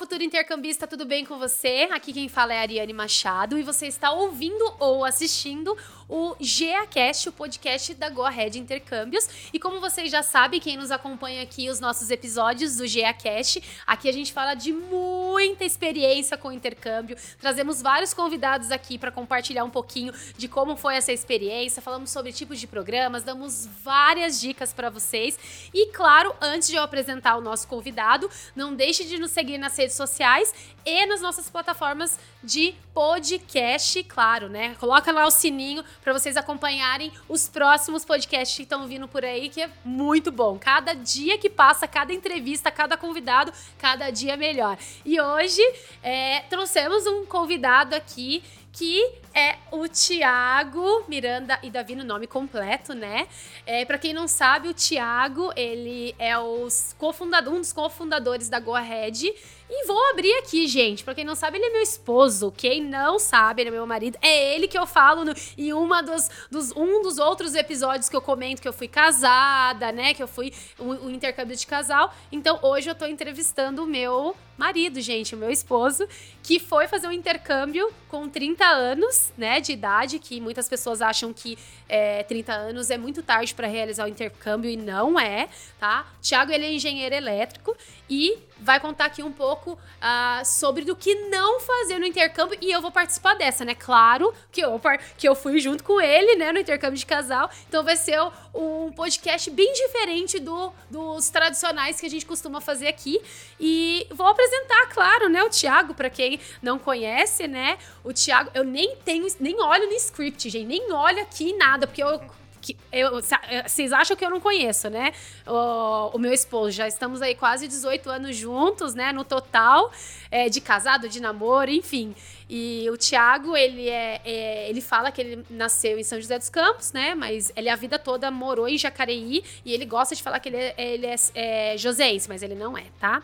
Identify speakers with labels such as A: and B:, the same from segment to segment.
A: futuro intercambista, tudo bem com você? Aqui quem fala é a Ariane Machado e você está ouvindo ou assistindo o GeaCast, o podcast da Go Ahead Intercâmbios. E como vocês já sabem, quem nos acompanha aqui os nossos episódios do GeaCast, aqui a gente fala de muita experiência com intercâmbio. Trazemos vários convidados aqui para compartilhar um pouquinho de como foi essa experiência, falamos sobre tipos de programas, damos várias dicas para vocês. E claro, antes de eu apresentar o nosso convidado, não deixe de nos seguir nas redes sociais e nas nossas plataformas de podcast, claro, né? Coloca lá o sininho para vocês acompanharem os próximos podcasts que estão vindo por aí, que é muito bom. Cada dia que passa, cada entrevista, cada convidado, cada dia melhor. E hoje é, trouxemos um convidado aqui que é o Tiago Miranda e Davi no nome completo, né? É, para quem não sabe, o Tiago, ele é os cofundador, um dos cofundadores da Go Ahead. E vou abrir aqui, gente. Pra quem não sabe, ele é meu esposo. Quem não sabe, ele é meu marido. É ele que eu falo no, em uma dos, dos, um dos outros episódios que eu comento que eu fui casada, né? Que eu fui o, o intercâmbio de casal. Então, hoje eu tô entrevistando o meu marido, gente, o meu esposo, que foi fazer um intercâmbio com 30 anos, né, de idade, que muitas pessoas acham que é, 30 anos é muito tarde para realizar o intercâmbio e não é, tá? Tiago, ele é engenheiro elétrico e vai contar aqui um pouco uh, sobre do que não fazer no intercâmbio e eu vou participar dessa, né? Claro que eu, que eu fui junto com ele, né, no intercâmbio de casal, então vai ser um podcast bem diferente do, dos tradicionais que a gente costuma fazer aqui e vou apresentar, claro, né, o Thiago, para quem não conhece, né, o Thiago, eu nem tenho, nem olho no script, gente, nem olho aqui nada, porque eu que eu, eh, vocês acham que eu não conheço, né? O, o, meu esposo, já estamos aí quase 18 anos juntos, né? No total, é, de casado, de namoro, enfim. E o Tiago, ele é, é, ele fala que ele nasceu em São José dos Campos, né? Mas ele a vida toda morou em Jacareí e ele gosta de falar que ele é, ele é, é joséense, mas ele não é, tá?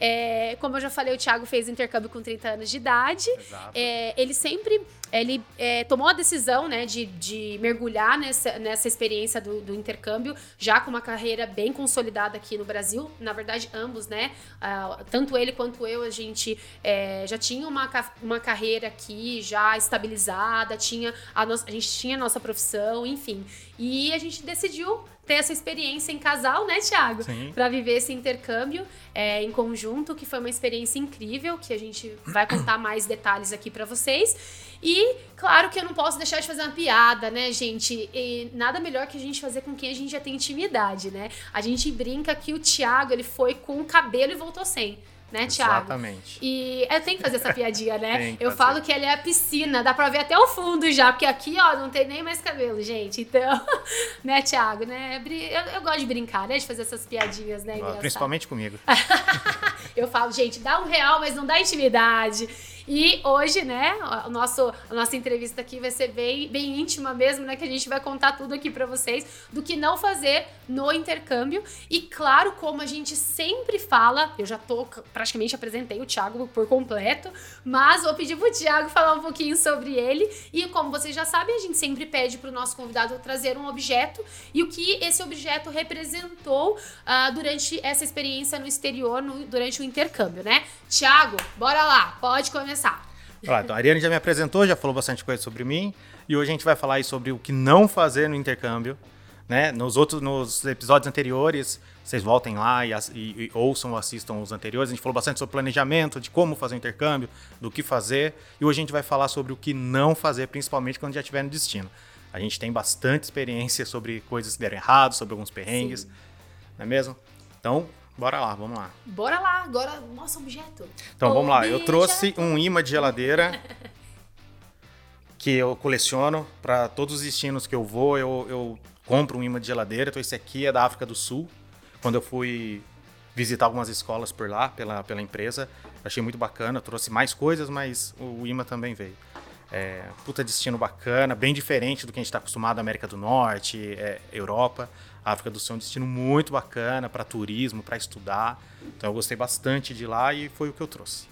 A: É, como eu já falei, o Thiago fez intercâmbio com 30 anos de idade. É, ele sempre ele é, tomou a decisão né, de, de mergulhar nessa, nessa experiência do, do, intercâmbio, já com uma carreira bem consolidada aqui no Brasil. Na verdade, ambos, né? Uh, tanto ele quanto eu, a gente é, já tinha uma, uma carreira aqui já estabilizada, tinha a, a gente tinha a nossa profissão, enfim. E a gente decidiu ter essa experiência em casal, né, Thiago? Para viver esse intercâmbio é, em conjunto, que foi uma experiência incrível, que a gente vai contar mais detalhes aqui para vocês. E, claro que eu não posso deixar de fazer uma piada, né, gente? E nada melhor que a gente fazer com quem a gente já tem intimidade, né? A gente brinca que o Thiago, ele foi com o cabelo e voltou sem né, Thiago?
B: Exatamente.
A: E eu tenho que fazer essa piadinha, né? eu falo que ela é a piscina, dá pra ver até o fundo já, porque aqui, ó, não tem nem mais cabelo, gente. Então, né, Thiago, né? Eu, eu gosto de brincar, né? De fazer essas piadinhas, né?
B: Principalmente comigo.
A: eu falo, gente, dá um real, mas não dá intimidade. E hoje, né, o nosso, a nossa entrevista aqui vai ser bem, bem íntima mesmo, né? Que a gente vai contar tudo aqui para vocês do que não fazer no intercâmbio. E claro, como a gente sempre fala, eu já tô praticamente apresentei o Thiago por completo, mas vou pedir pro Thiago falar um pouquinho sobre ele. E como vocês já sabem, a gente sempre pede pro nosso convidado trazer um objeto e o que esse objeto representou uh, durante essa experiência no exterior, no, durante o intercâmbio, né? Thiago, bora lá, pode começar começar.
B: Olá, então, a Ariane já me apresentou, já falou bastante coisa sobre mim. E hoje a gente vai falar sobre o que não fazer no intercâmbio. Né? Nos outros nos episódios anteriores, vocês voltem lá e, e, e ouçam ou assistam os anteriores. A gente falou bastante sobre planejamento, de como fazer o intercâmbio, do que fazer. E hoje a gente vai falar sobre o que não fazer, principalmente quando já estiver no destino. A gente tem bastante experiência sobre coisas que deram errado, sobre alguns perrengues. Sim. Não é mesmo? Então, Bora lá, vamos lá.
A: Bora lá, agora nosso objeto.
B: Então vamos lá, eu trouxe um imã de geladeira que eu coleciono para todos os destinos que eu vou, eu, eu compro um imã de geladeira. Então esse aqui é da África do Sul. Quando eu fui visitar algumas escolas por lá, pela, pela empresa, achei muito bacana. Trouxe mais coisas, mas o imã também veio. É, puta destino bacana, bem diferente do que a gente está acostumado, América do Norte, é, Europa. A África do Sul é um destino muito bacana para turismo, para estudar. Então eu gostei bastante de lá e foi o que eu trouxe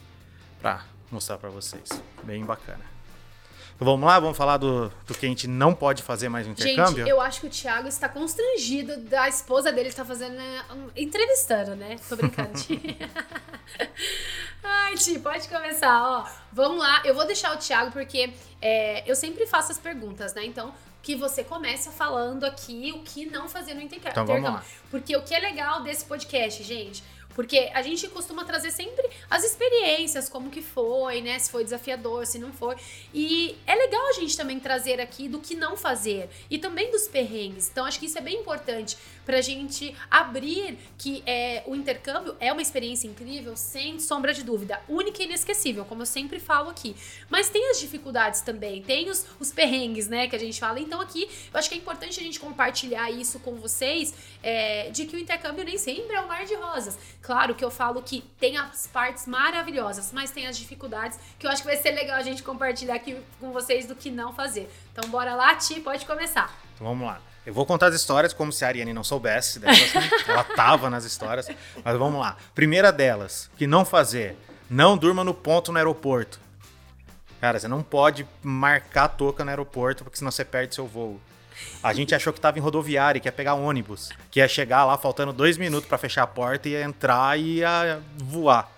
B: para mostrar para vocês. Bem bacana. Vamos lá, vamos falar do, do que a gente não pode fazer mais no intercâmbio?
A: Gente, eu acho que o Thiago está constrangido da esposa dele estar fazendo, né, entrevistando, né? Tô brincando. Ai, Ti, pode começar, ó. Vamos lá, eu vou deixar o Thiago porque é, eu sempre faço as perguntas, né? Então, que você comece falando aqui o que não fazer no intercâmbio.
B: Então, vamos lá.
A: Porque o que é legal desse podcast, gente, porque a gente costuma trazer sempre as experiências, como que foi, né? Se foi desafiador, se não foi. E é legal a gente também trazer aqui do que não fazer e também dos perrengues. Então acho que isso é bem importante pra gente abrir que é, o intercâmbio é uma experiência incrível, sem sombra de dúvida, única e inesquecível, como eu sempre falo aqui. Mas tem as dificuldades também, tem os, os perrengues, né, que a gente fala. Então aqui eu acho que é importante a gente compartilhar isso com vocês, é, de que o intercâmbio nem sempre é um mar de rosas. Claro que eu falo que tem as partes maravilhosas, mas tem as dificuldades que eu acho que vai ser legal a gente compartilhar aqui com vocês do que não fazer. Então bora lá, Ti, pode começar.
B: Então, vamos lá. Eu vou contar as histórias como se a Ariane não soubesse né? Ela tava nas histórias. Mas vamos lá. Primeira delas, que não fazer. Não durma no ponto no aeroporto. Cara, você não pode marcar a toca no aeroporto, porque senão você perde seu voo. A gente achou que tava em rodoviária, que ia pegar ônibus, que ia chegar lá faltando dois minutos pra fechar a porta, ia entrar e ia voar.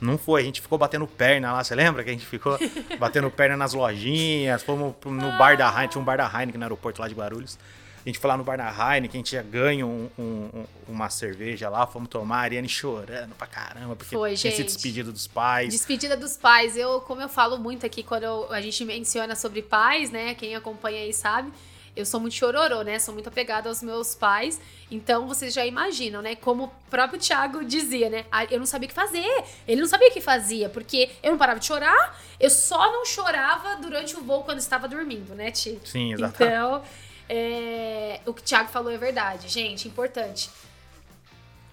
B: Não foi, a gente ficou batendo perna lá, você lembra que a gente ficou batendo perna nas lojinhas, fomos no bar da Heineken, tinha um bar da Heineken no aeroporto lá de Guarulhos. A gente foi lá no bar da Heineken, a gente tinha ganho um- um- um- uma cerveja lá, fomos tomar, a Ariane chorando pra caramba, porque
A: Foi,
B: tinha
A: gente.
B: despedido dos pais.
A: Despedida dos pais. Eu, como eu falo muito aqui quando eu- a gente menciona sobre pais, né? Quem acompanha aí sabe. Eu sou muito chororô, né? Sou muito apegada aos meus pais. Então vocês já imaginam, né? Como o próprio Thiago dizia, né? Ah, Eu não sabia o que fazer. Ele não sabia o que fazia, porque eu não parava de chorar. Eu só não chorava durante o voo quando estava dormindo, né, Ti?
B: Sim, exatamente.
A: Então, é, o que o Thiago falou é verdade. Gente, importante.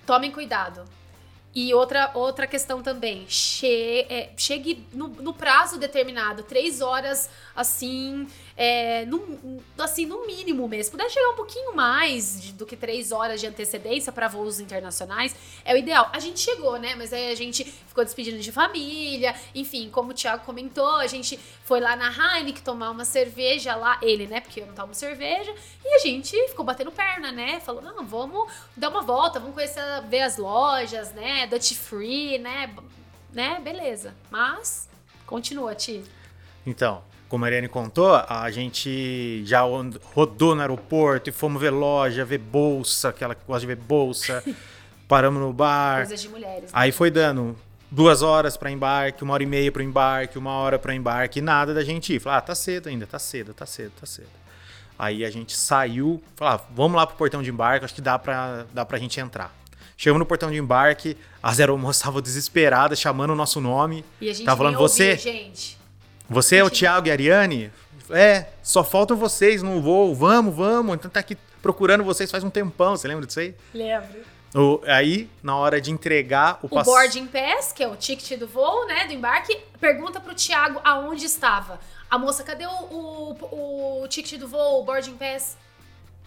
A: Tomem cuidado. E outra, outra questão também, che- é, chegue no, no prazo determinado, três horas assim, é, no, assim, no mínimo mesmo. Puder chegar um pouquinho mais de- do que três horas de antecedência para voos internacionais, é o ideal. A gente chegou, né? Mas aí a gente ficou despedindo de família, enfim, como o Thiago comentou, a gente foi lá na Heineken tomar uma cerveja lá, ele, né? Porque eu não tomo cerveja, e a gente ficou batendo perna, né? Falou, não, vamos dar uma volta, vamos conhecer, ver as lojas, né? Dutch Free, né? Né? Beleza. Mas, continua, Ti.
B: Então, como a Ariane contou, a gente já rodou no aeroporto e fomos ver loja, ver bolsa, aquela que gosta de ver bolsa. Paramos no bar.
A: Coisas de mulheres. né?
B: Aí foi dando duas horas pra embarque, uma hora e meia pro embarque, uma hora pra embarque, e nada da gente ir. Falar, ah, tá cedo ainda, tá cedo, tá cedo, tá cedo. Aí a gente saiu, falou, ah, vamos lá pro portão de embarque, acho que dá pra, dá pra gente entrar. Chegamos no portão de embarque, as aeromoças estavam desesperadas, chamando o nosso nome.
A: E a gente
B: Tava falando,
A: nem ouviu,
B: você,
A: gente.
B: Você é o. Thiago e a Ariane? É, só faltam vocês no voo, vamos, vamos. Então tá aqui procurando vocês faz um tempão, você lembra disso aí?
A: Lembro.
B: O- aí, na hora de entregar o,
A: O
B: pass-
A: boarding pass, que é o ticket do voo, né, do embarque, pergunta pro Thiago aonde estava. A moça, cadê o, o, o ticket do voo, o boarding pass?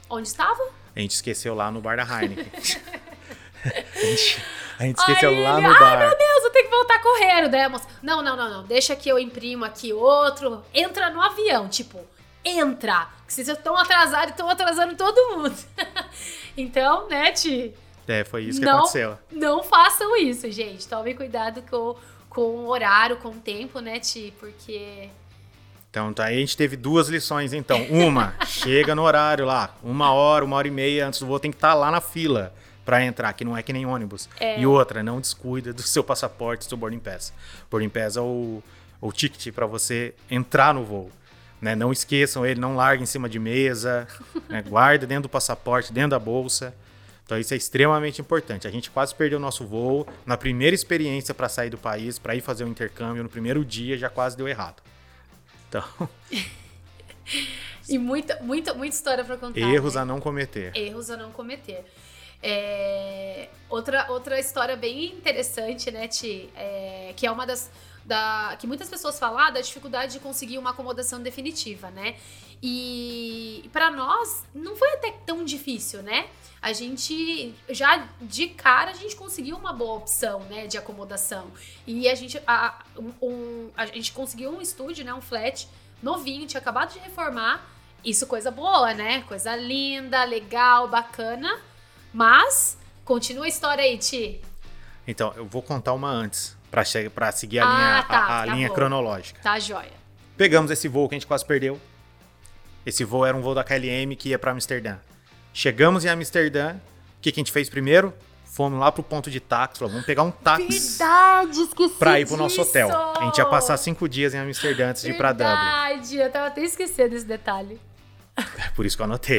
A: Onde estava?
B: A gente esqueceu lá no bar da Heineken. a, gente, a gente esqueceu lá no
A: Ai,
B: bar.
A: meu voltar correndo. Daí a moça, não, não, não, não, deixa que eu imprimo aqui outro. Entra no avião, tipo, entra. Que vocês estão atrasados e estão atrasando todo mundo. então, né, Ti?
B: É, foi isso que
A: não,
B: aconteceu.
A: Não façam isso, gente. Tomem cuidado com, com o horário, com o tempo, né, Ti? Porque.
B: Então, tá, aí a gente teve duas lições, então. Uma, chega no horário lá, uma hora, uma hora e meia antes do voo, tem que estar lá na fila pra entrar, que não é que nem ônibus.
A: É.
B: E outra, não descuida do seu passaporte, do seu boarding pass. Boarding pass é o, o ticket pra você entrar no voo. Né? Não esqueçam ele, não larguem em cima de mesa, né? guarda dentro do passaporte, dentro da bolsa. Então isso é extremamente importante. A gente quase perdeu o nosso voo na primeira experiência para sair do país, para ir fazer o intercâmbio, no primeiro dia já quase deu errado. Então,
A: E muita, muita, muita história pra contar.
B: erros
A: né?
B: a não cometer.
A: Erros a não cometer. É, outra, outra história bem interessante, né, Ti? É, que é uma das. Da, que muitas pessoas falam ah, da dificuldade de conseguir uma acomodação definitiva, né? E para nós não foi até tão difícil, né? A gente já de cara a gente conseguiu uma boa opção, né, de acomodação. E a gente a, um- a gente conseguiu um estúdio, né, um flat novinho, tinha acabado de reformar. Isso coisa boa, né? Coisa linda, legal, bacana. Mas, continua a história aí, Ti.
B: Então, eu vou contar uma antes, pra, che- pra seguir a
A: Ah,
B: linha,
A: tá,
B: a, a
A: tá
B: linha
A: bom.
B: cronológica.
A: Tá, joia.
B: Pegamos esse voo que a gente quase perdeu. Esse voo era um voo da KLM que ia pra Amsterdã. Chegamos em Amsterdã. O que, que a gente fez primeiro? Fomos lá pro ponto de táxi. Falou, vamos pegar um táxi
A: Verdade, esqueci
B: pra ir pro nosso
A: disso.
B: hotel. A gente ia passar cinco dias em Amsterdã antes de ir pra Dublin.
A: Verdade, eu tava até esquecendo desse detalhe.
B: Por isso que eu anotei.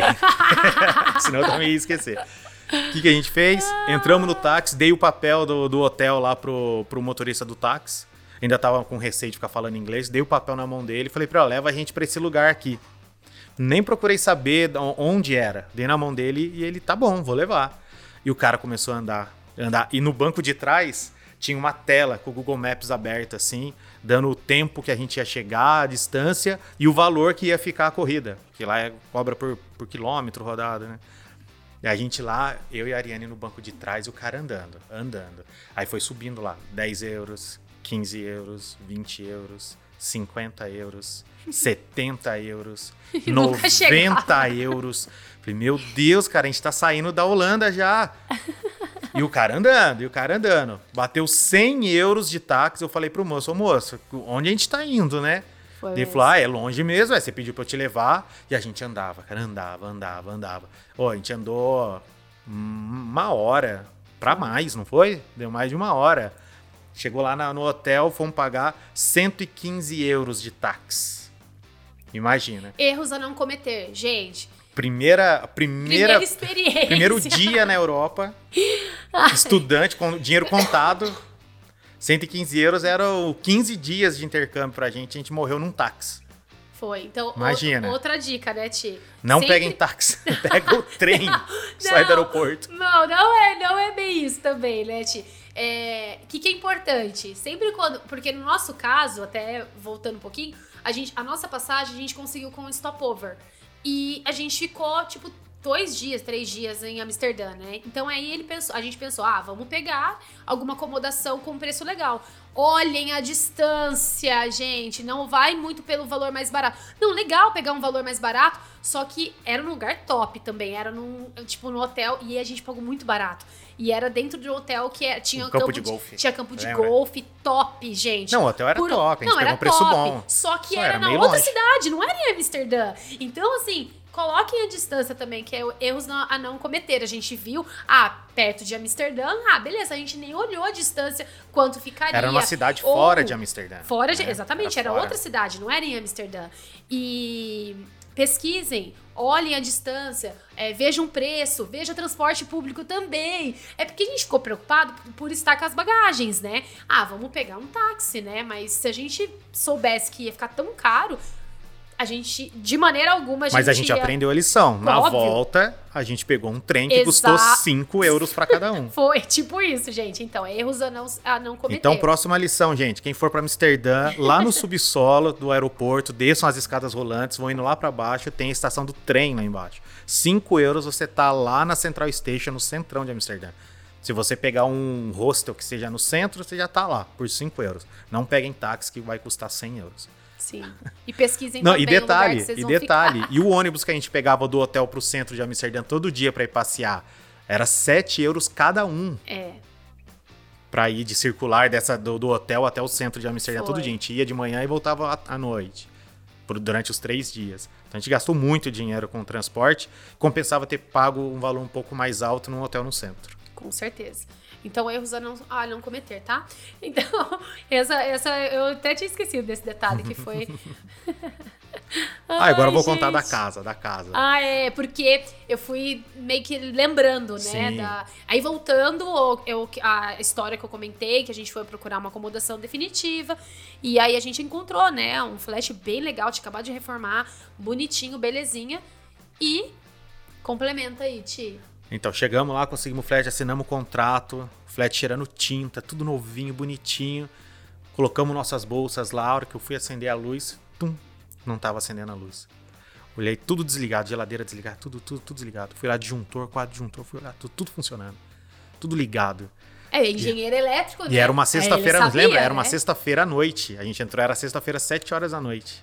B: Senão eu também ia esquecer. O que, que a gente fez? Entramos no táxi, dei o papel do, do hotel lá pro, pro motorista do táxi. Ainda tava com receio de ficar falando inglês. Dei o papel na mão dele e falei pra ele, leva a gente pra esse lugar aqui. Nem procurei saber de onde era. Dei na mão dele e ele, tá bom, vou levar. E o cara começou a andar, andar. E no banco de trás tinha uma tela com o Google Maps aberta, assim, dando o tempo que a gente ia chegar, a distância e o valor que ia ficar a corrida. Que lá é, cobra por, por quilômetro rodado, né? E a gente lá, eu e a Ariane no banco de trás o cara andando, andando. Aí foi subindo lá, 10 euros, 15 euros, 20 euros, 50 euros, 70 euros,
A: E nunca
B: 90
A: chegava.
B: euros. Falei, meu Deus, cara, a gente tá saindo da Holanda já. E o cara andando, e o cara andando. Bateu 100 euros de táxi. Eu falei pro moço, ô moço, onde a gente tá indo, né?
A: Foi
B: Ele falou, ah, é longe mesmo, é, você pediu pra eu te levar. E a gente andava, cara, andava, andava, andava. Ó, a gente andou uma hora pra mais, não foi? Deu mais de uma hora. Chegou lá na- no hotel, fomos pagar 115 euros de táxi. Imagina.
A: Erros a não cometer, gente.
B: Primeira,
A: Primeira
B: primeira,
A: experiência.
B: primeiro dia na Europa, estudante com dinheiro contado. 115 euros eram 15 dias de intercâmbio pra gente. A gente morreu num táxi.
A: Foi. Então,
B: Imagina.
A: outra dica, né, Ti?
B: Não
A: Sempre-
B: peguem táxi, pega o trem, sai do
A: não.
B: aeroporto.
A: Não, não é, não é bem isso também, né, Ti? É, o que, que é importante? Sempre quando. Porque no nosso caso, até voltando um pouquinho, a, gente, a nossa passagem a gente conseguiu com um stopover. E a gente ficou, tipo, dois dias, três dias em Amsterdã, né? Então aí ele pensou, a gente pensou, ah, vamos pegar alguma acomodação com preço legal. Olhem a distância, gente. Não vai muito pelo valor mais barato. Não, legal pegar um valor mais barato, só que era num lugar top também. Era num, tipo, no hotel e a gente pagou muito barato. E era dentro de um hotel que é- tinha
B: Um campo de golfe.
A: Tinha campo de
B: Lembra?
A: golfe top, gente.
B: Não, o hotel era
A: Por-
B: top, a gente
A: não,
B: pegou
A: era
B: um preço
A: top,
B: bom.
A: Só que
B: Só
A: era,
B: era
A: na outra
B: longe.
A: cidade, não era em Amsterdã. Então, assim, coloquem a distância também, que é erros não- a não cometer. A gente viu, ah, perto de Amsterdã, ah, beleza, a gente nem olhou a distância, quanto ficaria.
B: Era uma cidade
A: Ou-
B: fora de Amsterdã.
A: Fora de,
B: né?
A: exatamente, era,
B: fora.
A: outra cidade, não era em Amsterdã. E pesquisem, olhem a distância, é, vejam o preço, veja transporte público também. É porque a gente ficou preocupado por, por estar com as bagagens, né? Ah, vamos pegar um táxi, né? Mas se a gente soubesse que ia ficar tão caro, a gente, de maneira alguma, a gente
B: Mas a gente
A: ia...
B: aprendeu a lição. Na
A: Óbvio.
B: volta, a gente pegou um trem que
A: Exa-
B: custou 5 euros pra cada um.
A: Foi, tipo isso, gente. Então, erros a não, a não cometer.
B: Então, próxima lição, gente. Quem for pra Amsterdã, lá no subsolo do aeroporto, desçam as escadas rolantes, vão indo lá pra baixo, tem a estação do trem lá embaixo. 5 euros você tá lá na Central Station, no centrão de Amsterdã. Se você pegar um hostel que seja no centro, você já tá lá, por 5 euros. Não peguem táxi que vai custar 100 euros.
A: Sim. E pesquisem
B: Não,
A: também
B: e
A: o
B: detalhe,
A: vocês
B: e detalhe,
A: ficar.
B: e o ônibus que a gente pegava do hotel pro centro de Amsterdã todo dia pra ir passear, era 7 euros cada um.
A: É,
B: Pra ir de circular dessa, do, do hotel até o centro de Amsterdã
A: Foi.
B: todo dia. A gente ia de manhã e voltava à, à noite. Por, durante os três dias. Então a gente gastou muito dinheiro com o transporte. Compensava ter pago um valor um pouco mais alto num hotel no centro.
A: com certeza. Então, erros a não, a não cometer, tá? Então, essa, essa, eu até tinha esquecido desse detalhe que foi.
B: Ah, agora eu vou
A: Ai,
B: contar da
A: gente.
B: casa, da casa.
A: Ah, é, porque eu fui meio que lembrando, né?
B: Sim.
A: da- Aí voltando eu, a história que eu comentei, que a gente foi procurar uma acomodação definitiva. E aí a gente encontrou, né? Um flat bem legal, tinha acabado de reformar, bonitinho, belezinha. E complementa aí, Ti.
B: Então, chegamos lá, conseguimos o flat, assinamos o contrato, flat cheirando tinta, tudo novinho, bonitinho. Colocamos nossas bolsas lá, a hora que eu fui acender a luz, tum, não tava acendendo a luz. Olhei tudo desligado, geladeira desligada, tudo, tudo, tudo desligado. Fui lá, disjuntor, quadro disjuntor, fui lá, tudo, tudo funcionando. Tudo ligado.
A: É, engenheiro elétrico, né?
B: E era uma
A: Aí
B: sexta-feira, lembra? Era uma
A: né?
B: sexta-feira à noite. A gente entrou, era sexta-feira, 7 horas da noite.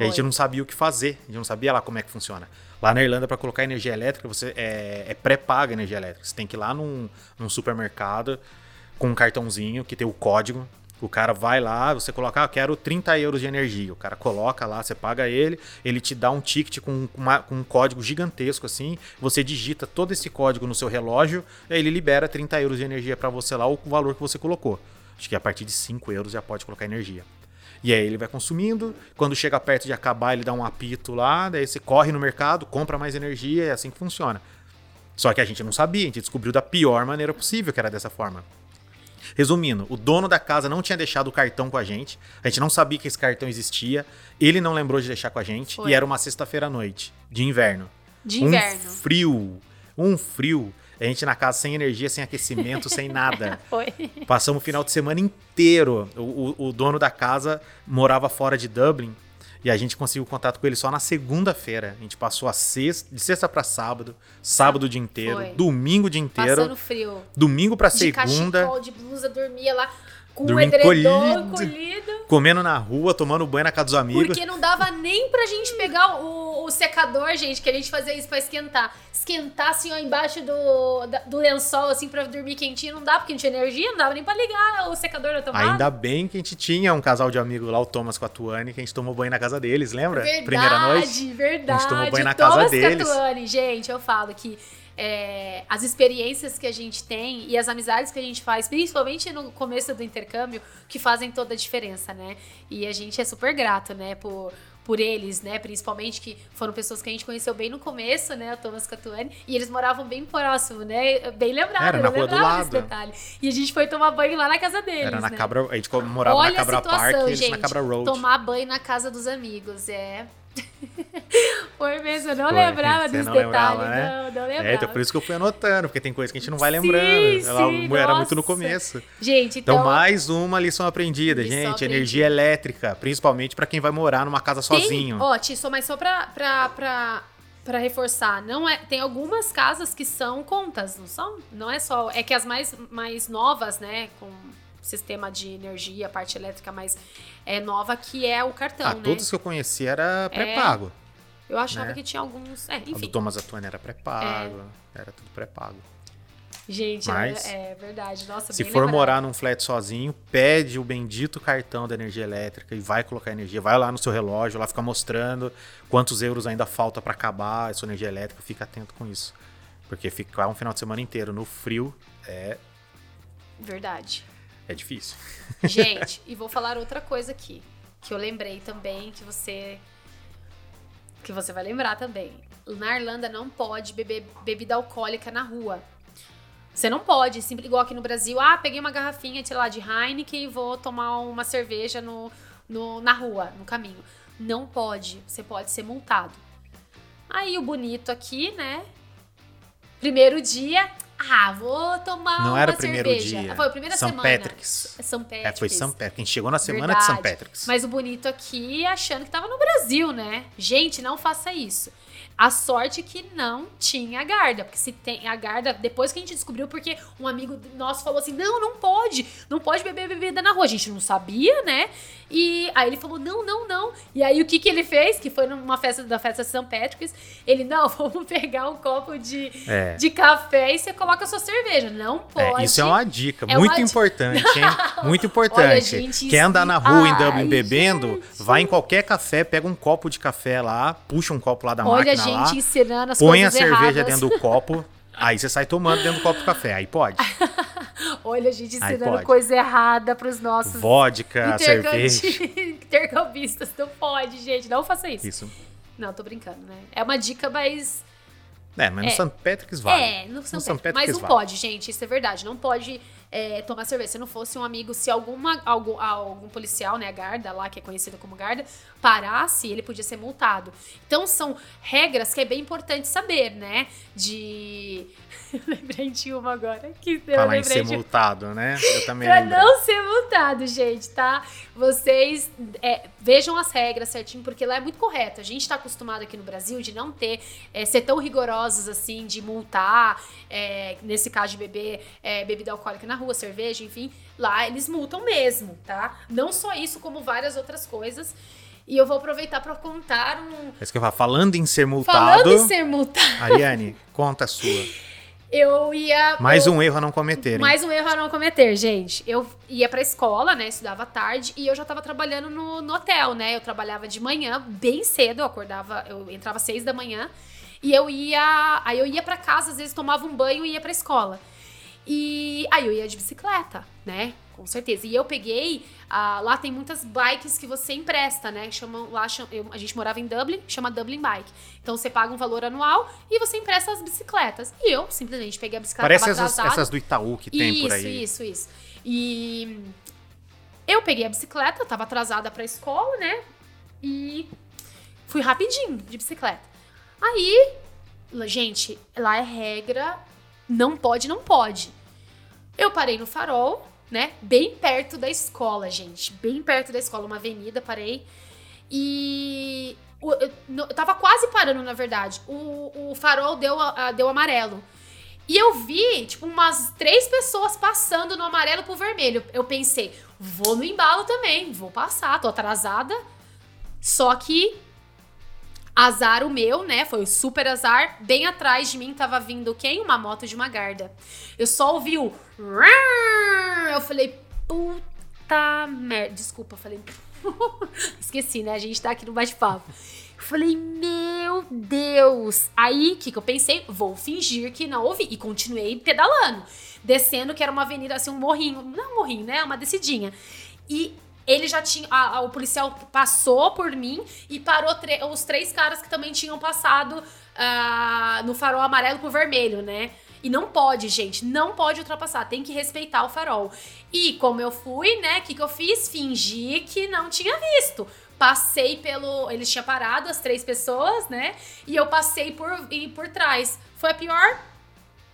B: E a gente não sabia o que fazer, a gente não sabia lá como é que funciona. Lá na Irlanda, para colocar energia elétrica, você é, é pré-paga energia elétrica. Você tem que ir lá num, num supermercado com um cartãozinho que tem o código. O cara vai lá, você coloca, ah, quero 30 euros de energia. O cara coloca lá, você paga ele, ele te dá um ticket com, uma, com um código gigantesco assim. Você digita todo esse código no seu relógio, e ele libera 30 euros de energia para você lá, o valor que você colocou. Acho que a partir de 5 euros já pode colocar energia. E aí ele vai consumindo. Quando chega perto de acabar, ele dá um apito lá, daí você corre no mercado, compra mais energia, é assim que funciona. Só que a gente não sabia, a gente descobriu da pior maneira possível que era dessa forma. Resumindo, o dono da casa não tinha deixado o cartão com a gente. A gente não sabia que esse cartão existia. Ele não lembrou de deixar com a gente. Foi. E era uma sexta-feira à noite, de inverno.
A: De inverno.
B: Um frio. Um frio. A gente na casa sem energia, sem aquecimento, sem nada.
A: Foi.
B: Passamos o final de semana inteiro. O, o, o dono da casa morava fora de Dublin. E a gente conseguiu contato com ele só na segunda-feira. A gente passou a sexta, de sexta para sábado, sábado o dia inteiro, Foi. domingo o dia inteiro.
A: Passando frio.
B: Domingo para segunda.
A: Cachecol, de blusa, dormia lá com
B: Dormindo um edredom colhido. Comendo na rua, tomando banho na casa dos amigos.
A: Porque não dava nem pra gente pegar o, o secador, gente, que a gente fazia isso pra esquentar. Esquentar assim, ó, embaixo do, do lençol, assim, pra dormir quentinho. Não dá, porque não tinha energia, não dava nem pra ligar o secador na tomada.
B: Ainda bem que a gente tinha um casal de amigos lá, o Thomas com a Tuane, que a gente tomou banho na casa deles, lembra?
A: Verdade,
B: Primeira noite.
A: Verdade,
B: A gente tomou banho na Thomas casa deles. Com a
A: Tuane. Gente, eu falo que é, as experiências que a gente tem e as amizades que a gente faz, principalmente no começo do intercâmbio, que fazem toda a diferença, né? E a gente é super grato, né, por, por eles, né? Principalmente que foram pessoas que a gente conheceu bem no começo, né? O Thomas Catuani. E eles moravam bem próximo, né? Bem lembrado,
B: Era na rua do lado.
A: detalhe. E a gente foi tomar banho lá na casa deles.
B: Era na
A: né?
B: Cabra. A gente morava
A: Olha
B: na Cabra
A: situação,
B: Park e eles
A: gente,
B: na Cabra Road.
A: Tomar banho na casa dos amigos. É. Foi mesmo, eu não
B: Foi.
A: lembrava dos
B: não
A: detalhes.
B: lembrava, né?
A: Não, não lembrava.
B: É, então por isso que eu fui anotando, porque tem coisa que a gente não vai lembrando.
A: Sim,
B: Ela
A: sim,
B: era muito no
A: nossa.
B: começo.
A: Gente,
B: Então,
A: então.
B: mais uma lição aprendida,
A: Lição
B: gente.
A: aprendida.
B: Energia elétrica, principalmente pra quem vai morar numa casa
A: tem,
B: sozinho.
A: Ó, Ti, só, mas só pra, pra, pra, pra reforçar, não é, tem algumas casas que são contas, não são? Não é só. É que as mais, mais novas, né, com sistema de energia, parte elétrica mais é, nova, que é o cartão,
B: ah,
A: né?
B: todos que eu conheci era pré-pago.
A: Eu achava
B: né?
A: que tinha alguns. É,
B: A do
A: enfim.
B: Thomas Atuane era pré-pago. Era tudo pré-pago.
A: Gente,
B: Mas,
A: é, é verdade. Nossa,
B: Se for
A: lembrado.
B: morar num flat sozinho, pede o bendito cartão da energia elétrica e vai colocar energia. Vai lá no seu relógio, lá fica mostrando quantos euros ainda falta pra acabar a sua energia elétrica. Fica atento com isso. Porque ficar um final de semana inteiro no frio é,
A: Verdade.
B: É difícil.
A: Gente, e vou falar outra coisa aqui. Que eu lembrei também, que você. Que você vai lembrar também. Na Irlanda não pode beber bebida alcoólica na rua. Você não pode, simples igual aqui no Brasil. Ah, peguei uma garrafinha, sei lá, de Heineken e vou tomar uma cerveja no, no, na rua, no caminho. Não pode. Você pode ser multado. Aí o bonito aqui, né? Primeiro dia. Ah, vou tomar
B: Não
A: uma
B: era o primeiro
A: cerveja.
B: dia.
A: Foi a primeira
B: São
A: semana.
B: Patrick's.
A: São
B: É,
A: Patrick's.
B: foi São Patrick's. A gente chegou na semana de São
A: Verdade.
B: Patrick's.
A: Mas o bonito aqui achando que tava no Brasil, né? Gente, não faça isso. A sorte que não tinha guarda, porque se tem a guarda, depois que a gente descobriu, porque um amigo nosso falou assim: não, não pode, não pode beber bebida na rua. A gente não sabia, né? E aí ele falou: não, não, não. E aí o que que ele fez? Que foi numa festa da festa São Patrick's, ele, não, vamos pegar um copo de,
B: É.
A: de café e você coloca a sua cerveja. Não pode.
B: É, isso é uma dica
A: É
B: muito
A: uma di-
B: importante, hein? Muito importante.
A: Olha, gente,
B: Quer andar na rua em Dublin bebendo,
A: gente.
B: vai em qualquer café, pega um copo de café lá, puxa um copo lá da
A: Olha a
B: máquina
A: gente
B: lá,
A: ensinando as
B: põe a
A: coisas
B: cerveja
A: erradas.
B: dentro do copo, aí você sai tomando dentro do copo de café, aí pode.
A: Olha, a gente ensinando coisa errada pros nossos
B: Vodka, cerveja.
A: intercambistas. Não pode, gente. Não faça isso.
B: Isso.
A: Não, tô brincando, né? É uma dica, mas.
B: É, mas no
A: É.
B: St. Patrick's vale.
A: É, no São
B: São
A: Pedro. Mas
B: Patrick's
A: não
B: vale.
A: pode, gente. Isso é verdade. Não pode é, tomar cerveja. Se não fosse um amigo, se alguma, algum, algum policial, né, guarda lá, que é conhecido como guarda, parasse, ele podia ser multado. Então são regras que é bem importante saber, né? De. Eu lembrei de uma agora. Que eu
B: Falar em ser
A: de
B: multado, né? Eu também
A: Pra
B: lembrei.
A: não ser multado, gente, tá? Vocês é, vejam as regras certinho, porque lá é muito correto. A gente tá acostumado aqui no Brasil de não ter, é, ser tão rigorosos assim, de multar, é, nesse caso de beber é, bebida alcoólica na rua, cerveja, enfim. Lá eles multam mesmo, tá? Não só isso, como várias outras coisas. E eu vou aproveitar para contar um.
B: É isso que eu falo. Falando em ser multado.
A: Falando em ser multado.
B: Ariane, conta a sua.
A: Eu ia.
B: Mais
A: eu,
B: um erro a não cometer. Hein?
A: Mais um erro a não cometer, gente. Eu ia pra escola, né? Estudava tarde e eu já tava trabalhando no, no hotel, né? Eu trabalhava de manhã, bem cedo. Eu acordava, eu entrava às seis da manhã. E eu ia. Aí eu ia para casa, às vezes tomava um banho e ia pra escola. E aí eu ia de bicicleta, né? Com certeza. E eu peguei. Ah, lá tem muitas bikes que você empresta, né? Chamam, lá eu, a gente morava em Dublin, chama Dublin Bike. Então você paga um valor anual e você empresta as bicicletas. E eu simplesmente peguei a bicicleta.
B: Parece essas, essas, do Itaú que tem
A: isso,
B: por aí.
A: Isso, isso, isso. E eu peguei a bicicleta, tava atrasada pra escola, né? E fui rapidinho de bicicleta. Aí, gente, lá é regra, não pode, não pode. Eu parei no farol, né? Bem perto da escola, gente. Bem perto da escola, uma avenida, parei. E eu, tava quase parando, na verdade. O, o farol deu, deu amarelo. E eu vi, tipo, umas três pessoas passando no amarelo pro vermelho. Eu pensei, vou no embalo também, vou passar, tô atrasada. Só que azar o meu, né? Foi super azar. Bem atrás de mim tava vindo quem? Uma moto de uma garda. Eu só ouvi o. Eu falei, puta merda. Desculpa, falei. Esqueci, né? A gente tá aqui no bate-papo. Eu falei, meu Deus. Aí, o que, que eu pensei? Vou fingir que não ouvi. E continuei pedalando. Descendo, que era uma avenida, assim, um morrinho. Não um morrinho, né? Uma descidinha. E ele já tinha. A, a, o policial passou por mim e parou os três caras que também tinham passado uh, no farol amarelo pro vermelho, né? E não pode, gente, não pode ultrapassar, tem que respeitar o farol. E como eu fui, né, o que, que eu fiz? Fingi que não tinha visto. Passei pelo. Eles tinham parado, as três pessoas, né? E eu passei por, e por trás. Foi a pior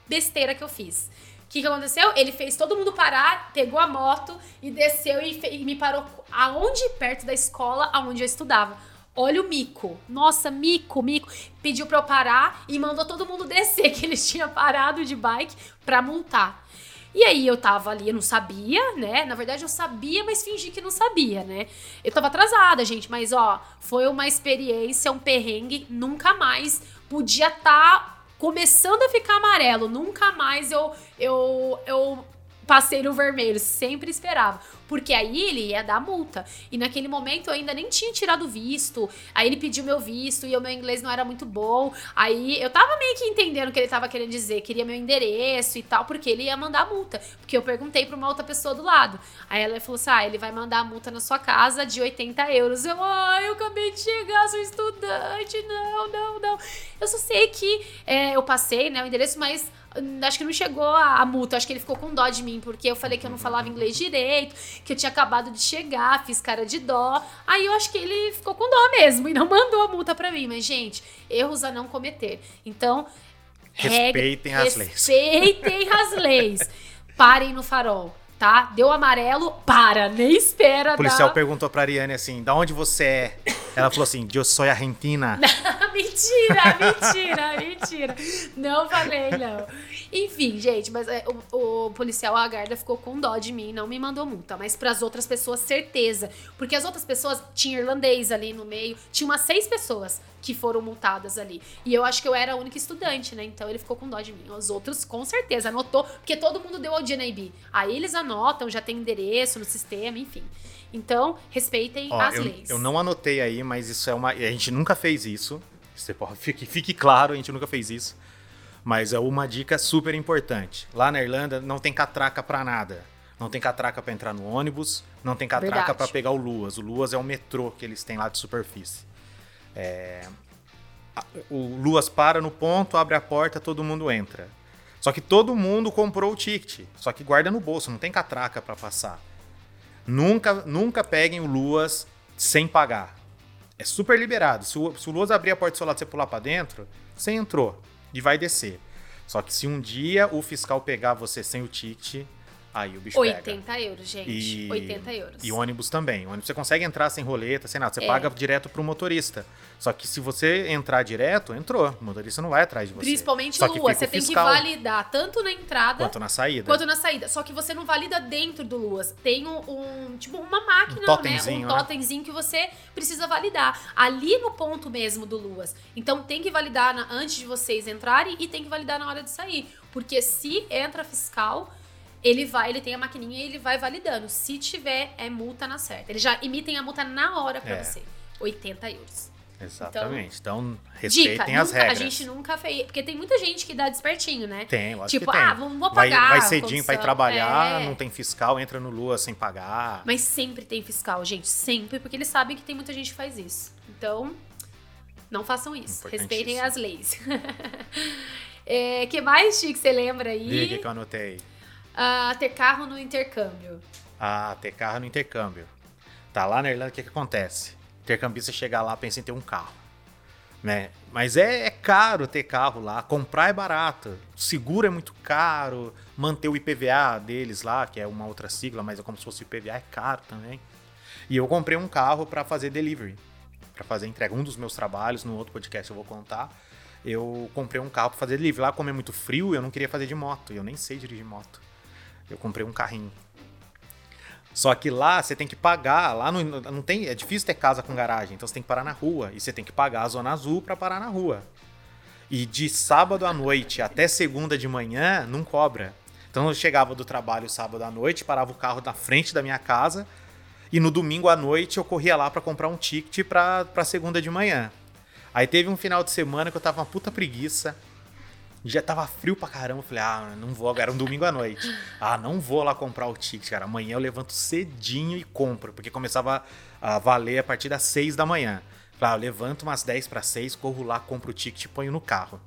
A: besteira que eu fiz. O que, que aconteceu? Ele fez todo mundo parar, pegou a moto e desceu e, e me parou aonde? Perto da escola aonde eu estudava. Olha o mico. Nossa, mico, mico. Pediu pra eu parar e mandou todo mundo descer, que eles tinham parado de bike pra multar. E aí eu tava ali, eu não sabia, né? Na verdade eu sabia, mas fingi que não sabia, né? Eu tava atrasada, gente, mas ó, foi uma experiência, um perrengue, nunca mais podia estar tá começando a ficar amarelo. Nunca mais eu eu eu passei no vermelho, sempre esperava. Porque aí ele ia dar multa. E naquele momento eu ainda nem tinha tirado visto. Aí ele pediu meu visto e o meu inglês não era muito bom. Aí eu tava meio que entendendo o que ele tava querendo dizer, queria meu endereço e tal, porque ele ia mandar multa. Porque eu perguntei pra uma outra pessoa do lado. Aí ela falou assim: ah, ele vai mandar a multa na sua casa de 80 euros. Eu, ai, ah, eu acabei de chegar, sou estudante. Não, não, não. Eu só sei que é, eu passei, né, o endereço, mas acho que não chegou a, a, multa, acho que ele ficou com dó de mim, porque eu falei que eu não falava inglês direito, que eu tinha acabado de chegar, fiz cara de dó. Aí eu acho que ele ficou com dó mesmo e não mandou a multa pra mim. Mas, gente, erros a não cometer. Então,
B: respeitem
A: regra,
B: as leis.
A: Respeitem as leis. Parem no farol tá? Deu amarelo, para, nem espera.
B: O policial perguntou pra Ariane assim: da onde você é? Ela falou assim: eu sou argentina.
A: mentira, mentira, mentira. Não falei, não. Enfim, gente, mas é, o, o, policial, a guarda, ficou com dó de mim, não me mandou multa. Mas para as outras pessoas, certeza. Porque as outras pessoas, tinha irlandês ali no meio, tinha umas seis pessoas que foram multadas ali. E eu acho que eu era a única estudante, né? Então ele ficou com dó de mim. Os outros, com certeza, anotou, porque todo mundo deu ao DNIB. Aí eles anotam, já tem endereço no sistema, enfim. Então, respeitem
B: Ó,
A: as
B: eu,
A: leis.
B: Eu não anotei aí, mas isso é uma. A gente nunca fez isso. Fique, fique claro, a gente nunca fez isso. Mas é uma dica super importante. Lá na Irlanda não tem catraca para nada. Não tem catraca para entrar no ônibus, não tem catraca para pegar o Luas. O Luas é o metrô que eles têm lá de superfície. É... O Luas para no ponto, abre a porta, todo mundo entra. Só que todo mundo comprou o ticket, só que guarda no bolso, não tem catraca para passar. Nunca, nunca peguem o Luas sem pagar. É super liberado. Se o, se o Luas abrir a porta do seu lado e você pular para dentro, você entrou e vai descer. Só que se um dia o fiscal pegar você sem o ticket, Aí o bicho
A: 80
B: pega.
A: euros, gente.
B: E,
A: 80 euros.
B: E ônibus também. ônibus você consegue entrar sem roleta, sem nada. Você
A: É.
B: paga direto pro motorista. Só que se você entrar direto, entrou. O motorista não vai atrás de você.
A: Principalmente
B: Só
A: Lua, você tem que validar tanto na entrada
B: Quanto na saída.
A: quanto na saída. Só que você não valida dentro do Luas. Tem um, um- tipo uma máquina,
B: Um
A: né?
B: totemzinho,
A: Um
B: né?
A: totemzinho que você precisa validar ali no ponto mesmo do Luas. Então tem que validar na- antes de vocês entrarem e tem que validar na hora de sair, porque se entra fiscal ele vai, ele tem a maquininha e ele vai validando. Se tiver, é multa na certa. Eles já emitem a multa na hora pra
B: É.
A: você. 80 euros.
B: Exatamente. Então,
A: Dica,
B: respeitem as
A: nunca-
B: regras.
A: a gente nunca fez. Porque tem muita gente que dá despertinho, né?
B: Tem, lógico
A: Tipo,
B: que tem.
A: ah, vamos- vou
B: vai,
A: pagar
B: vai
A: a
B: cedinho pra ir trabalhar,
A: É.
B: não tem fiscal, entra no Lua sem pagar.
A: Mas sempre tem fiscal, gente. Sempre, porque eles sabem que tem muita gente que faz isso. Então, não façam isso. Respeitem as leis. é, que mais, Chico, você lembra aí?
B: Liga que eu anotei.
A: Ah, ter carro no intercâmbio.
B: Ah, ter carro no intercâmbio. Tá lá na Irlanda, o que, que acontece? Intercambista chega lá, pensa em ter um carro. Né? Mas é, é caro ter carro lá, comprar é barato, seguro é muito caro, manter o IPVA deles lá, que é uma outra sigla, mas é como se fosse IPVA, é caro também. E eu comprei um carro para fazer delivery, para fazer entrega. Um dos meus trabalhos, no outro podcast eu vou contar, eu comprei um carro para fazer delivery. Lá, como é muito frio, eu não queria fazer de moto, eu nem sei dirigir moto. Eu comprei um carrinho. Só que lá você tem que pagar, lá não, não tem, é difícil ter casa com garagem, então você tem que parar na rua e você tem que pagar a zona azul para parar na rua. E de sábado à noite até segunda de manhã não cobra. Então eu chegava do trabalho sábado à noite, parava o carro na frente da minha casa e no domingo à noite eu corria lá para comprar um ticket para segunda de manhã. Aí teve um final de semana que eu tava uma puta preguiça. Já tava frio pra caramba. Eu falei, ah, não vou agora, era um domingo à noite. Ah, não vou lá comprar o ticket, cara. Amanhã eu levanto cedinho e compro, porque começava a valer a partir das 6 da manhã. Falei, ah, eu levanto umas 10 para 6, corro lá, compro o ticket e ponho no carro.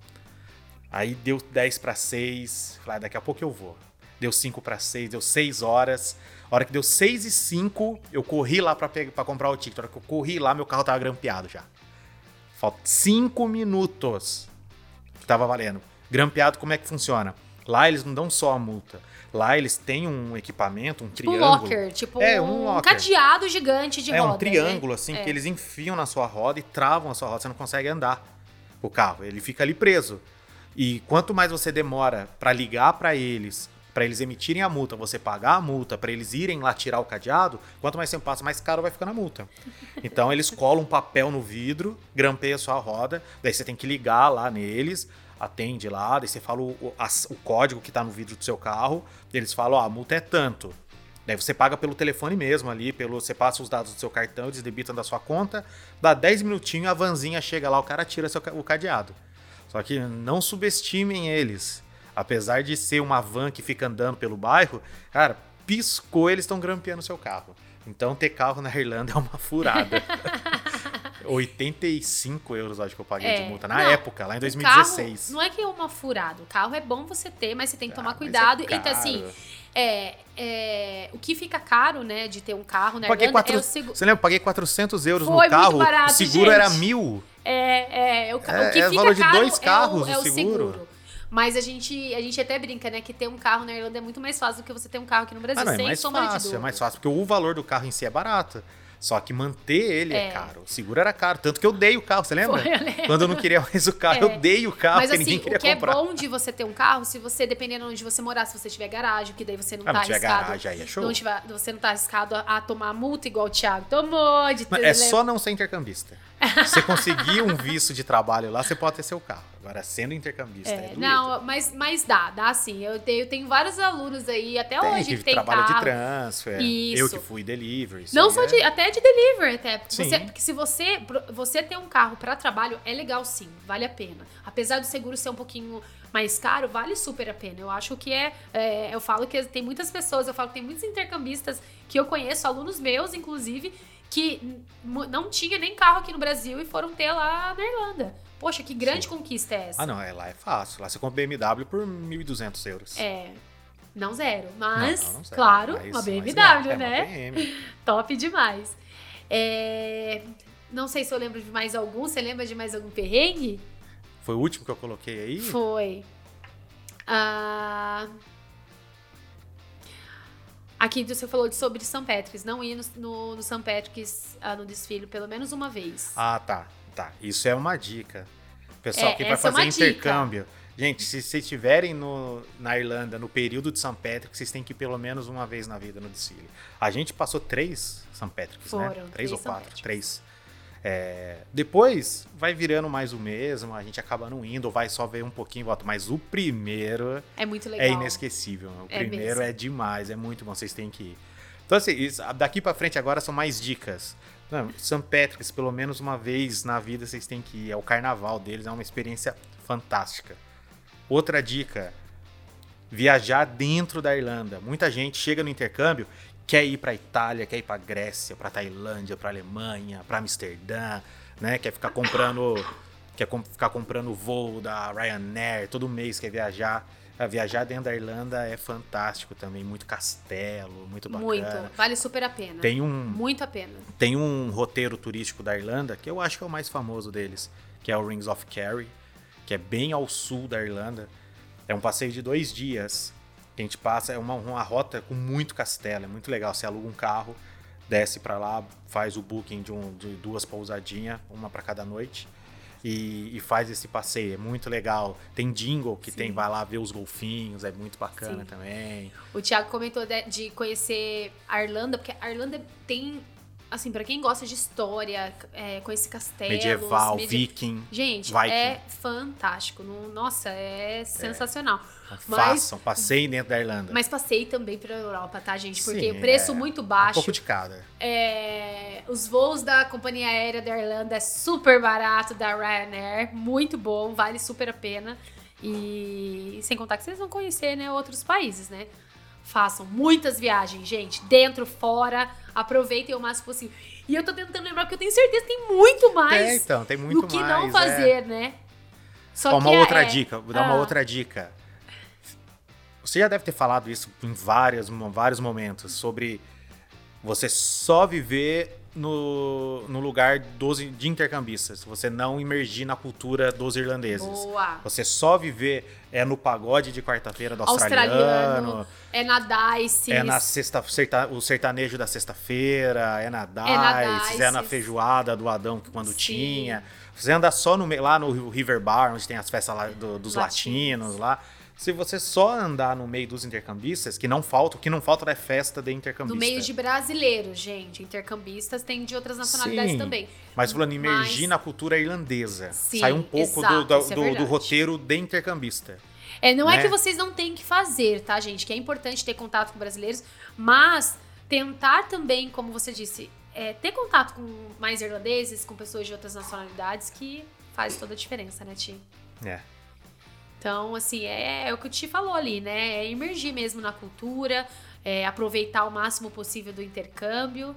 B: Aí deu 10 para 6, falei, ah, daqui a pouco eu vou. Deu 5 para 6, deu 6 horas. A hora que deu 6 e 5, eu corri lá pra comprar o ticket. A hora que eu corri lá, meu carro tava grampeado já. Falta 5 minutos que tava valendo. Grampeado, como é que funciona? Lá eles não dão só a multa. Lá eles têm um equipamento, um
A: Tipo um
B: triângulo.
A: locker, tipo
B: É,
A: um,
B: um locker.
A: cadeado gigante de
B: é
A: roda.
B: um triângulo,
A: né?
B: assim,
A: É.
B: que eles enfiam na sua roda e travam a sua roda. Você não consegue andar o carro. Ele fica ali preso. E quanto mais você demora pra ligar pra eles, pra eles emitirem a multa, você pagar a multa, pra eles irem lá tirar o cadeado, quanto mais tempo passa, mais caro vai ficando a multa. Então eles colam um papel no vidro, grampeiam a sua roda, daí você tem que ligar lá neles, atende lá, daí você fala o, as- o código que tá no vidro do seu carro, eles falam, ó, a multa é tanto. Daí você paga pelo telefone mesmo ali, pelo, você passa os dados do seu cartão, eles debitam da sua conta, dá 10 minutinhos, a vanzinha chega lá, o cara tira seu, o cadeado. Só que não subestimem eles. Apesar de ser uma van que fica andando pelo bairro, cara, piscou, eles estão grampeando seu carro. Então ter carro na Irlanda é uma furada. 85 euros, acho que eu paguei de
A: É.
B: multa. Na
A: Não,
B: época, lá em
A: O
B: 2016.
A: Carro, não é que é uma furada. O carro é bom você ter, mas você tem que
B: Ah,
A: tomar
B: mas
A: cuidado.
B: é
A: então, assim, é, é, o que fica caro, né, de ter um carro na
B: Paguei
A: Irlanda
B: quatro...
A: é o seguro.
B: Você lembra? Eu paguei 400 euros
A: Foi
B: no carro.
A: barato,
B: o seguro
A: gente.
B: era mil.
A: É, é, o,
B: É-
A: o que
B: é
A: fica
B: valor de
A: caro
B: dois
A: é
B: carros
A: o, é
B: o
A: o
B: seguro.
A: seguro. Mas a gente, a gente até brinca, né, que ter um carro na Irlanda é muito mais fácil do que você ter um carro aqui no Brasil,
B: Ah, não, é mais
A: de
B: fácil, é mais fácil, porque o valor do carro em si é barato. Só que manter ele é,
A: É.
B: caro. O seguro era caro. Tanto que eu dei o carro, você lembra?
A: Foi, eu.
B: Quando eu não queria mais o carro,
A: É.
B: eu dei o carro,
A: Mas
B: porque
A: assim,
B: ninguém queria
A: o que
B: comprar.
A: é bom de você ter um carro, se você, dependendo de onde você morar, se você tiver garagem, que daí você não
B: Ah,
A: tá
B: não tiver
A: arriscado.
B: garagem, aí é show.
A: Não tiver, você não tá arriscado a, a tomar multa igual o Thiago tomou. De
B: Mas
A: ter-
B: é só não ser intercambista. Se você conseguir um visto de trabalho lá, você pode ter seu carro. Agora, sendo intercambista, é,
A: É, não, mas, mas dá, dá sim. Eu tenho, eu tenho vários alunos aí, até
B: Tem,
A: hoje,
B: que
A: que tem
B: trabalha
A: carro.
B: de transfer.
A: Isso.
B: Eu que fui delivery.
A: Não só
B: é-
A: de, até de delivery, até.
B: Sim.
A: Você, porque se você, você ter um carro para trabalho é legal sim, vale a pena. Apesar do seguro ser um pouquinho mais caro, vale super a pena. Eu acho que é, é, eu falo que tem muitas pessoas, eu falo que tem muitos intercambistas que eu conheço, alunos meus inclusive, que não tinha nem carro aqui no Brasil e foram ter lá na Irlanda. Poxa, que grande conquista é essa?
B: Ah, não, é, lá é fácil. Lá você compra BMW por 1.200 euros.
A: É, não zero, mas,
B: não, não sei.
A: claro,
B: Mas-
A: uma
B: mas
A: BMW,
B: é, é uma
A: né?
B: BM.
A: Top demais. É, Não sei se eu lembro de mais algum. Você lembra de mais algum perrengue?
B: Foi o último que eu coloquei aí?
A: Foi. Ah, Aqui você falou de sobre São Patrick's, não ir no, no, no São Patrick's ah, no desfile pelo menos uma vez.
B: Ah, tá. Tá. Isso é uma dica. Pessoal
A: É,
B: que vai
A: é
B: fazer
A: dica.
B: intercâmbio. Gente, se vocês estiverem no, na Irlanda no período de São Patrick, vocês têm que ir pelo menos uma vez na vida no desfile. A gente passou três São Patricks, né?
A: Foram,
B: Três
A: três
B: ou quatro? Três. É, depois vai virando mais o mesmo, a gente acaba não indo, vai só ver um pouquinho e volta. Mas o primeiro
A: É muito legal.
B: é inesquecível. O
A: É
B: primeiro
A: mesmo.
B: é demais, é muito bom, vocês têm que ir. Então, assim, isso- daqui pra frente agora são mais dicas. Não, St. Patrick's, pelo menos uma vez na vida vocês têm que ir. É o carnaval deles, é uma experiência fantástica. Outra dica: viajar dentro da Irlanda. Muita gente chega no intercâmbio, quer ir pra Itália, quer ir pra Grécia, pra Tailândia, pra Alemanha, pra Amsterdã, né? Quer ficar comprando, quer com- ficar comprando voo da Ryanair, todo mês quer viajar. Viajar dentro da Irlanda é fantástico também, muito castelo, muito bacana.
A: Muito. Vale super a pena.
B: Tem um,
A: Muito a pena.
B: tem um roteiro turístico da Irlanda que eu acho que é o mais famoso deles, que é o Rings of Kerry, que é bem ao sul da Irlanda. É um passeio de dois dias. Que a gente passa, é uma, uma rota com muito castelo, é muito legal. Você aluga um carro, desce pra lá, faz o booking de, um- de duas pousadinhas, uma pra cada noite. E, e faz esse passeio, é muito legal. Tem jingle que
A: Sim.
B: tem, vai lá ver os golfinhos, é muito bacana
A: Sim.
B: também.
A: O Thiago comentou de, de conhecer a Irlanda, porque a Irlanda tem, assim, pra quem gosta de história, é, conhecer castelos.
B: Medieval,
A: medi-
B: viking.
A: Gente,
B: Viking.
A: é fantástico. Nossa, é sensacional. Mas,
B: Façam, passeiem dentro da Irlanda.
A: mas passei também pra Europa, tá, gente? Porque
B: Sim,
A: o preço
B: é.
A: muito
B: Um
A: baixo.
B: pouco de cada.
A: É, os voos da companhia aérea da Irlanda é super barato, da Ryanair, muito bom, vale super a pena. E sem contar que vocês vão conhecer, né, outros países, né? Façam muitas viagens, gente, dentro, fora, aproveitem o máximo possível. E eu tô tentando lembrar porque eu tenho certeza que tem muito
B: é,
A: mais
B: então, tem muito
A: do que
B: mais.
A: não
B: é.
A: fazer, né? Só
B: Ó, uma
A: é-
B: outra
A: é-
B: dica, vou dar uma
A: Ah.
B: outra dica. Você já deve ter falado isso em várias, vários momentos, sobre você só viver no, no lugar dos, de intercambistas. Você não imergir na cultura dos irlandeses.
A: Boa.
B: Você só viver é no pagode de quarta-feira do australiano,
A: Australiano, é na Dice.
B: é na sexta, serta, o sertanejo da sexta-feira, é na
A: na
B: Dice, é na
A: Dices.
B: feijoada do Adão que quando
A: Sim.
B: tinha. Você anda só no lá no River Bar, onde tem as festas lá do- dos
A: latinos
B: lá. Se você só andar no meio dos intercambistas, que não falta, o que não falta é festa de intercambista.
A: No meio de brasileiros, gente. Intercambistas tem de outras nacionalidades
B: Sim,
A: também.
B: Mas falando, imergir
A: Mas-
B: na cultura irlandesa.
A: Sim,
B: Sai um pouco
A: exato,
B: do, do,
A: é
B: do- do roteiro de intercambista.
A: É, não é
B: né?
A: que vocês não têm que fazer, tá, gente? Que é importante ter contato com brasileiros, mas tentar também, como você disse, é, ter contato com mais irlandeses, com pessoas de outras nacionalidades, que faz toda a diferença, né, Ti?
B: É.
A: Então, assim, é, é o que o Ti falou ali, né? É imergir mesmo na cultura, é, aproveitar o máximo possível do intercâmbio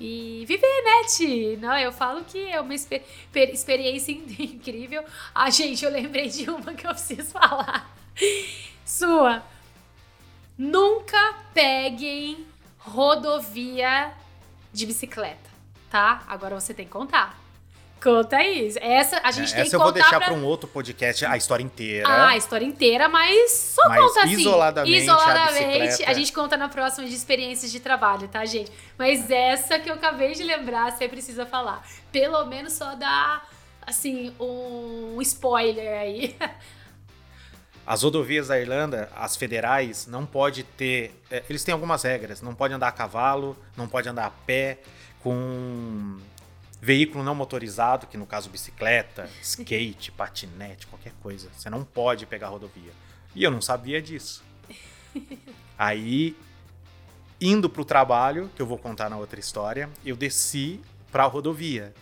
A: e viver, né, Ti? Não, eu falo que é uma exper- per- experiência in- incrível. Ah, gente, eu lembrei de uma que eu preciso falar. Sua. Nunca peguem rodovia de bicicleta, tá? Agora você tem que contar. Conta isso. Essa a gente
B: É,
A: tem
B: Essa
A: que
B: eu vou
A: contar
B: deixar para um outro podcast, a história inteira.
A: Ah, a história inteira, mas só
B: Mas
A: conta assim.
B: isoladamente, a
A: Isoladamente,
B: bicicleta.
A: a gente conta na próxima de experiências de trabalho, tá, gente? Mas essa que eu acabei de lembrar, você precisa falar. Pelo menos só dar, assim, um spoiler aí.
B: As rodovias da Irlanda, as federais, não pode ter. é, eles têm algumas regras. Não pode andar a cavalo, não pode andar a pé, com veículo não motorizado, que no caso bicicleta, skate, patinete, qualquer coisa. Você não pode pegar a rodovia. E eu não sabia disso. Aí, indo pro trabalho, que eu vou contar na outra história, eu desci pra rodovia.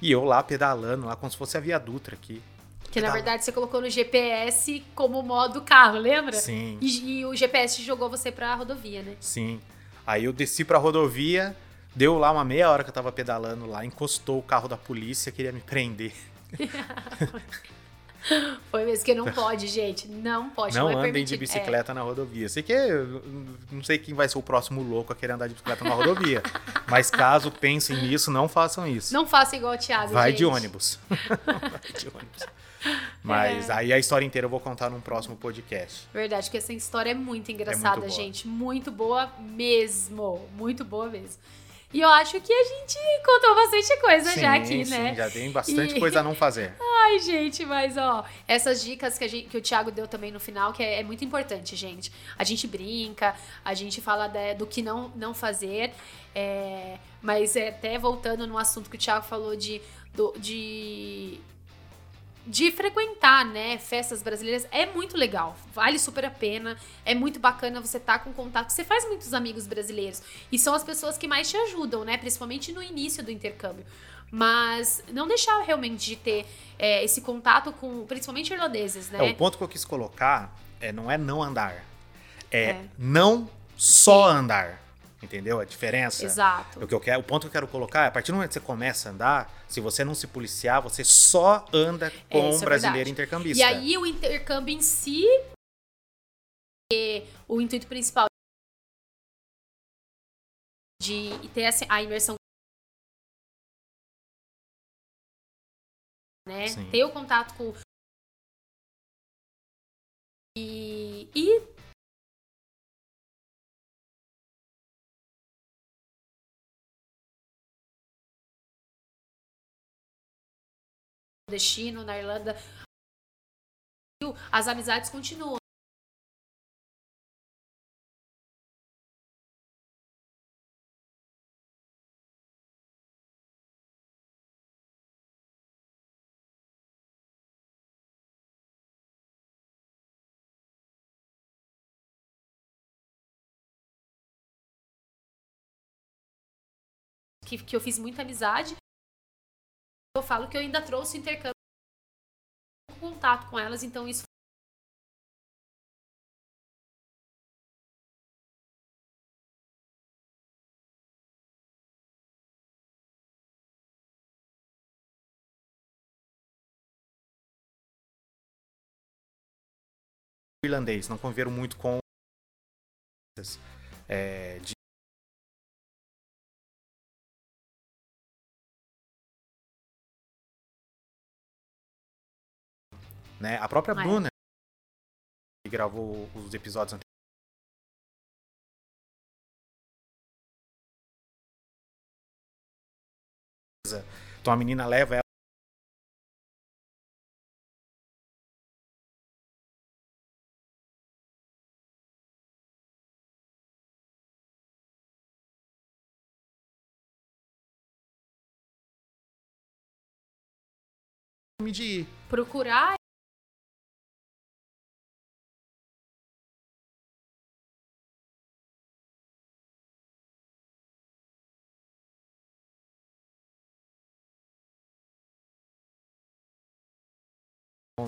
B: E eu lá pedalando, lá como se fosse a Via Dutra aqui.
A: Que na verdade você colocou no GPS como modo carro, lembra?
B: Sim.
A: E, e o GPS jogou você pra rodovia, né?
B: Sim. Aí eu desci pra rodovia, deu lá uma meia hora que eu tava pedalando lá, encostou o carro da polícia, queria me prender.
A: Foi mesmo que não pode, gente. Não pode.
B: não
A: Não, é
B: andem
A: permitido.
B: de bicicleta na rodovia. Sei que não sei quem vai ser o próximo louco a querer andar de bicicleta na rodovia. Mas caso pensem nisso, não façam
A: É,
B: isso.
A: não faça igual o Thiago,
B: Vai
A: gente.
B: de ônibus. Vai de ônibus. Mas
A: É.
B: aí a história inteira eu vou contar num próximo podcast.
A: Verdade, porque essa história é muito engraçada,
B: boa.
A: gente. Muito boa mesmo. Muito boa mesmo. E eu acho que a gente contou bastante coisa
B: sim,
A: já aqui,
B: sim,
A: né?
B: já tem bastante
A: E-
B: coisa a não fazer.
A: Ai, gente, mas ó, essas dicas que, gente- que o Thiago deu também no final, que é, é muito importante, gente. A gente brinca, a gente fala da- do que não, não fazer, é, mas é, até voltando no assunto que o Thiago falou de, do- de, de frequentar, né, festas brasileiras, é muito legal, vale super a pena, é muito bacana você estar com contato, você faz muitos amigos brasileiros, e são as pessoas que mais te ajudam, né, principalmente no início do intercâmbio. Mas não deixar realmente de ter é, esse contato com, principalmente irlandeses, né?
B: É, o ponto que eu quis colocar é, não é não andar. É,
A: É.
B: não só andar. Entendeu a diferença?
A: Exato.
B: O, que eu quero, o ponto que eu quero colocar é, a partir do momento que você começa a andar, se você não se policiar, você só anda com
A: isso
B: um
A: é
B: brasileiro
A: verdade.
B: intercambista.
A: E aí o intercâmbio em si, é o intuito principal de ter essa- a imersão né?
B: Sim.
A: Ter o contato com e, e destino na Irlanda as amizades continuam que, que eu fiz muita amizade. Eu falo que eu ainda trouxe intercâmbio contato com elas, então isso
B: irlandês, não conviveram muito com é, de né? A própria
A: é.
B: Bruna que gravou os episódios anteriores Então a menina leva ela de ir.
A: procurar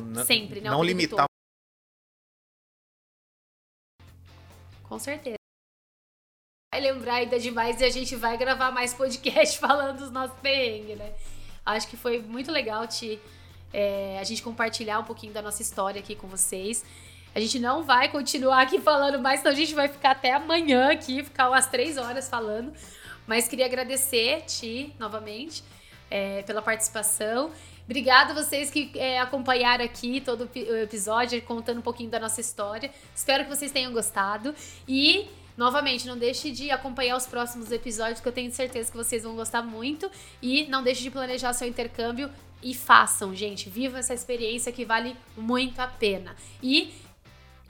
B: Não-
A: Sempre, né?
B: Não limitar
A: Com certeza. Vai lembrar ainda demais e a gente vai gravar mais podcast falando dos nossos perrengues, né? Acho que foi muito legal te, é, a gente compartilhar um pouquinho da nossa história aqui com vocês. A gente não vai continuar aqui falando mais, então a gente vai ficar até amanhã aqui, ficar umas três horas falando. Mas queria agradecer Ti novamente é, pela participação. Obrigada vocês que é, acompanharam aqui todo o episódio, contando um pouquinho da nossa história. Espero que vocês tenham gostado. E, novamente, não deixe de acompanhar os próximos episódios, que eu tenho certeza que vocês vão gostar muito. E não deixe de planejar seu intercâmbio e façam, gente. Viva essa experiência que vale muito a pena. E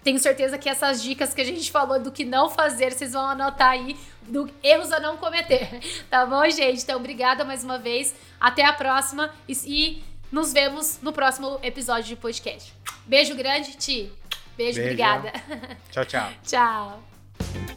A: tenho certeza que essas dicas que a gente falou do que não fazer, vocês vão anotar aí, do erros a não cometer. Tá bom, gente? Então, obrigada mais uma vez. Até a próxima e, e nos vemos no próximo episódio de podcast. Beijo grande, Ti. Beijo,
B: Beijo.
A: obrigada.
B: Tchau, tchau.
A: Tchau.